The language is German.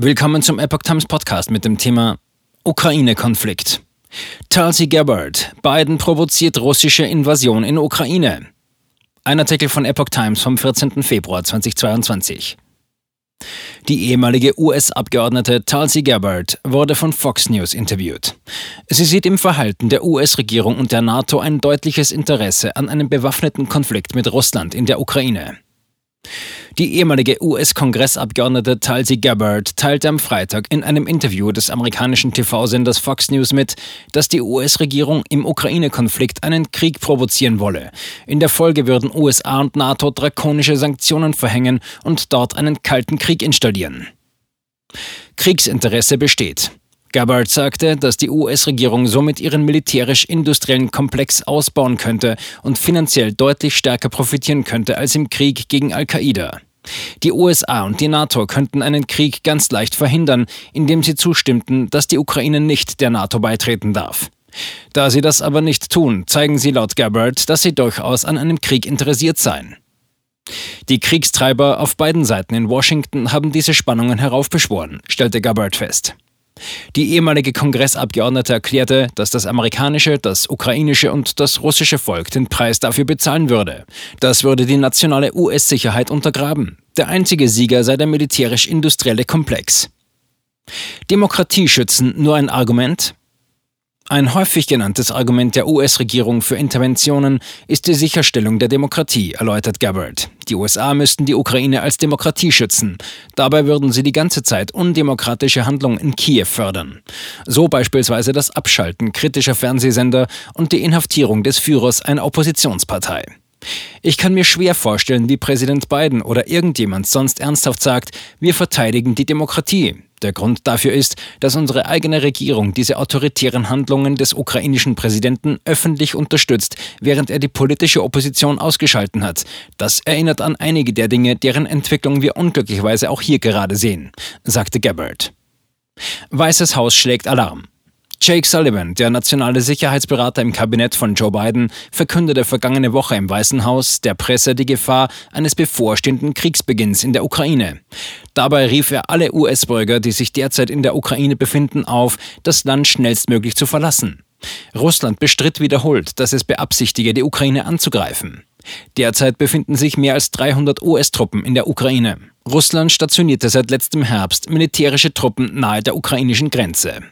Willkommen zum Epoch Times Podcast mit dem Thema Ukraine-Konflikt. Tulsi Gabbard, Biden provoziert russische Invasion in Ukraine. Ein Artikel von Epoch Times vom 14. Februar 2022. Die ehemalige US-Abgeordnete Tulsi Gabbard wurde von Fox News interviewt. Sie sieht im Verhalten der US-Regierung und der NATO ein deutliches Interesse an einem bewaffneten Konflikt mit Russland in der Ukraine. Die ehemalige US-Kongressabgeordnete Tulsi Gabbard teilte am Freitag in einem Interview des amerikanischen TV-Senders Fox News mit, dass die US-Regierung im Ukraine-Konflikt einen Krieg provozieren wolle. In der Folge würden USA und NATO drakonische Sanktionen verhängen und dort einen kalten Krieg installieren. Kriegsinteresse besteht. Gabbard sagte, dass die US-Regierung somit ihren militärisch-industriellen Komplex ausbauen könnte und finanziell deutlich stärker profitieren könnte als im Krieg gegen Al-Qaida. Die USA und die NATO könnten einen Krieg ganz leicht verhindern, indem sie zustimmten, dass die Ukraine nicht der NATO beitreten darf. Da sie das aber nicht tun, zeigen sie laut Gabbard, dass sie durchaus an einem Krieg interessiert seien. Die Kriegstreiber auf beiden Seiten in Washington haben diese Spannungen heraufbeschworen, stellte Gabbard fest. Die ehemalige Kongressabgeordnete erklärte, dass das amerikanische, das ukrainische und das russische Volk den Preis dafür bezahlen würde. Das würde die nationale US-Sicherheit untergraben. Der einzige Sieger sei der militärisch-industrielle Komplex. Demokratie schützen nur ein Argument? Ein häufig genanntes Argument der US-Regierung für Interventionen ist die Sicherstellung der Demokratie, erläutert Gabbard. Die USA müssten die Ukraine als Demokratie schützen. Dabei würden sie die ganze Zeit undemokratische Handlungen in Kiew fördern. So beispielsweise das Abschalten kritischer Fernsehsender und die Inhaftierung des Führers einer Oppositionspartei. Ich kann mir schwer vorstellen, wie Präsident Biden oder irgendjemand sonst ernsthaft sagt, wir verteidigen die Demokratie. Der Grund dafür ist, dass unsere eigene Regierung diese autoritären Handlungen des ukrainischen Präsidenten öffentlich unterstützt, während er die politische Opposition ausgeschalten hat. Das erinnert an einige der Dinge, deren Entwicklung wir unglücklicherweise auch hier gerade sehen, sagte Gabbard. Weißes Haus schlägt Alarm. Jake Sullivan, der nationale Sicherheitsberater im Kabinett von Joe Biden, verkündete vergangene Woche im Weißen Haus der Presse die Gefahr eines bevorstehenden Kriegsbeginns in der Ukraine. Dabei rief er alle US-Bürger, die sich derzeit in der Ukraine befinden, auf, das Land schnellstmöglich zu verlassen. Russland bestritt wiederholt, dass es beabsichtige, die Ukraine anzugreifen. Derzeit befinden sich mehr als 300 US-Truppen in der Ukraine. Russland stationierte seit letztem Herbst militärische Truppen nahe der ukrainischen Grenze.